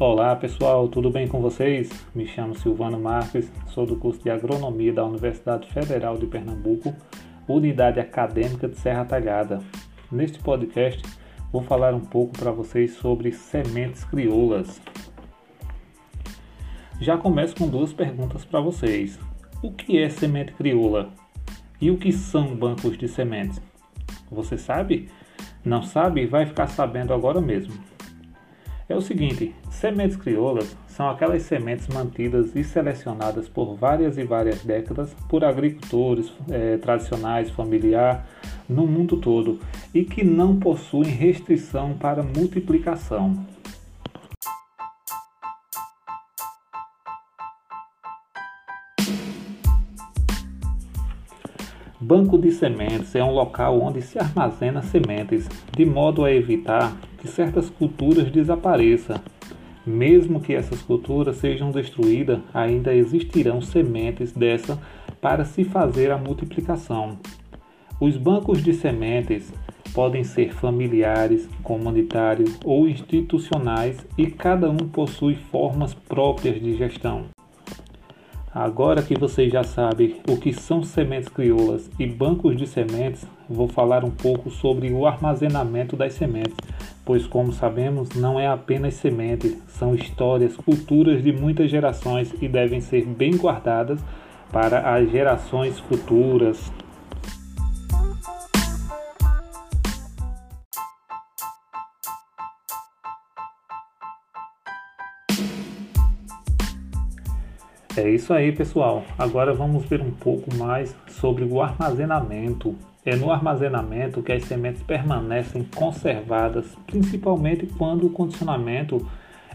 Olá pessoal, tudo bem com vocês? Me chamo Silvano Marques, sou do curso de Agronomia da Universidade Federal de Pernambuco, Unidade Acadêmica de Serra Talhada. Neste podcast vou falar um pouco para vocês sobre sementes crioulas. Já começo com duas perguntas para vocês. O que é semente crioula? E o que são bancos de sementes? Você sabe? Não sabe? Vai ficar sabendo agora mesmo. É o seguinte: sementes crioulas são aquelas sementes mantidas e selecionadas por várias e várias décadas por agricultores é, tradicionais, familiar, no mundo todo e que não possuem restrição para multiplicação. Banco de sementes é um local onde se armazena sementes, de modo a evitar certas culturas desapareçam. Mesmo que essas culturas sejam destruídas, ainda existirão sementes dessa para se fazer a multiplicação. Os bancos de sementes podem ser familiares, comunitários ou institucionais e cada um possui formas próprias de gestão. Agora que você já sabe o que são sementes crioulas e bancos de sementes, vou falar um pouco sobre o armazenamento das sementes, pois, como sabemos, não é apenas semente, são histórias, culturas de muitas gerações e devem ser bem guardadas para as gerações futuras. É isso aí, pessoal. Agora vamos ver um pouco mais sobre o armazenamento. É no armazenamento que as sementes permanecem conservadas, principalmente quando o condicionamento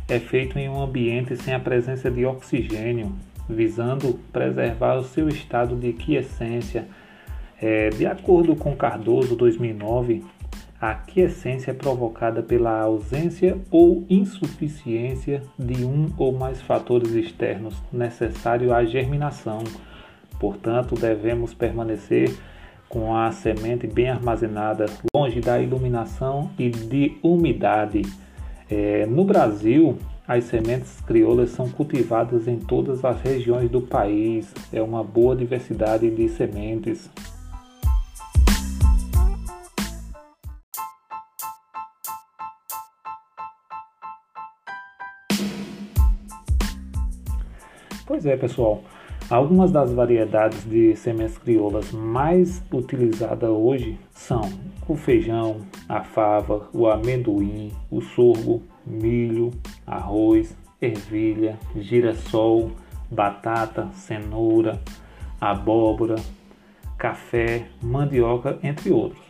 é feito em um ambiente sem a presença de oxigênio, visando preservar o seu estado de quiescência. É, de acordo com Cardoso 2009, a aquiescência é provocada pela ausência ou insuficiência de um ou mais fatores externos necessário à germinação. Portanto, devemos permanecer com a semente bem armazenada, longe da iluminação e de umidade. É, no Brasil, as sementes crioulas são cultivadas em todas as regiões do país. É uma boa diversidade de sementes. Pois é, pessoal. Algumas das variedades de sementes crioulas mais utilizadas hoje são o feijão, a fava, o amendoim, o sorgo, milho, arroz, ervilha, girassol, batata, cenoura, abóbora, café, mandioca, entre outros.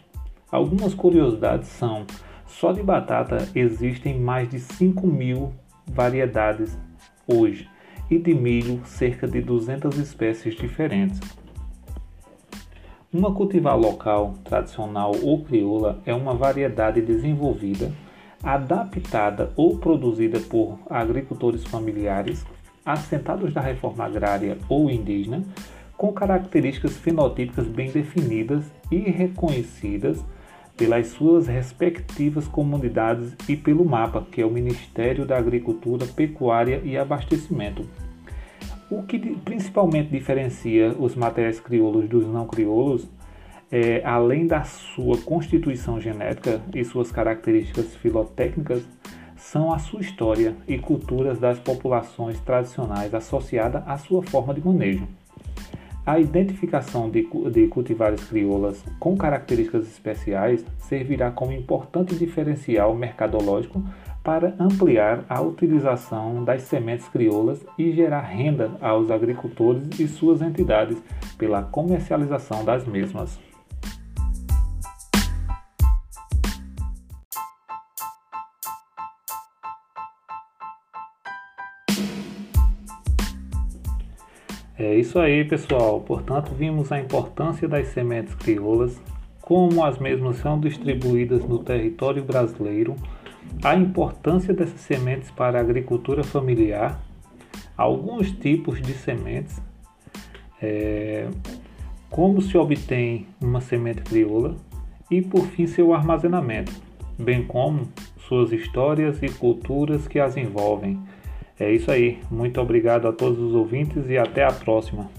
Algumas curiosidades são: só de batata existem mais de 5 mil variedades hoje e de milho cerca de 200 espécies diferentes. Uma cultivar local, tradicional ou crioula é uma variedade desenvolvida, adaptada ou produzida por agricultores familiares, assentados da reforma agrária ou indígena, com características fenotípicas bem definidas e reconhecidas pelas suas respectivas comunidades e pelo MAPA, que é o Ministério da Agricultura, Pecuária e Abastecimento. O que principalmente diferencia os materiais crioulos dos não crioulos é, além da sua constituição genética e suas características filotécnicas, são a sua história e culturas das populações tradicionais associada à sua forma de manejo. A identificação de, de cultivares crioulas com características especiais servirá como importante diferencial mercadológico para ampliar a utilização das sementes crioulas e gerar renda aos agricultores e suas entidades pela comercialização das mesmas. É isso aí, pessoal. Portanto, vimos a importância das sementes crioulas, como as mesmas são distribuídas no território brasileiro a importância dessas sementes para a agricultura familiar, alguns tipos de sementes, é, como se obtém uma semente crioula e, por fim, seu armazenamento, bem como suas histórias e culturas que as envolvem. É isso aí. Muito obrigado a todos os ouvintes e até a próxima.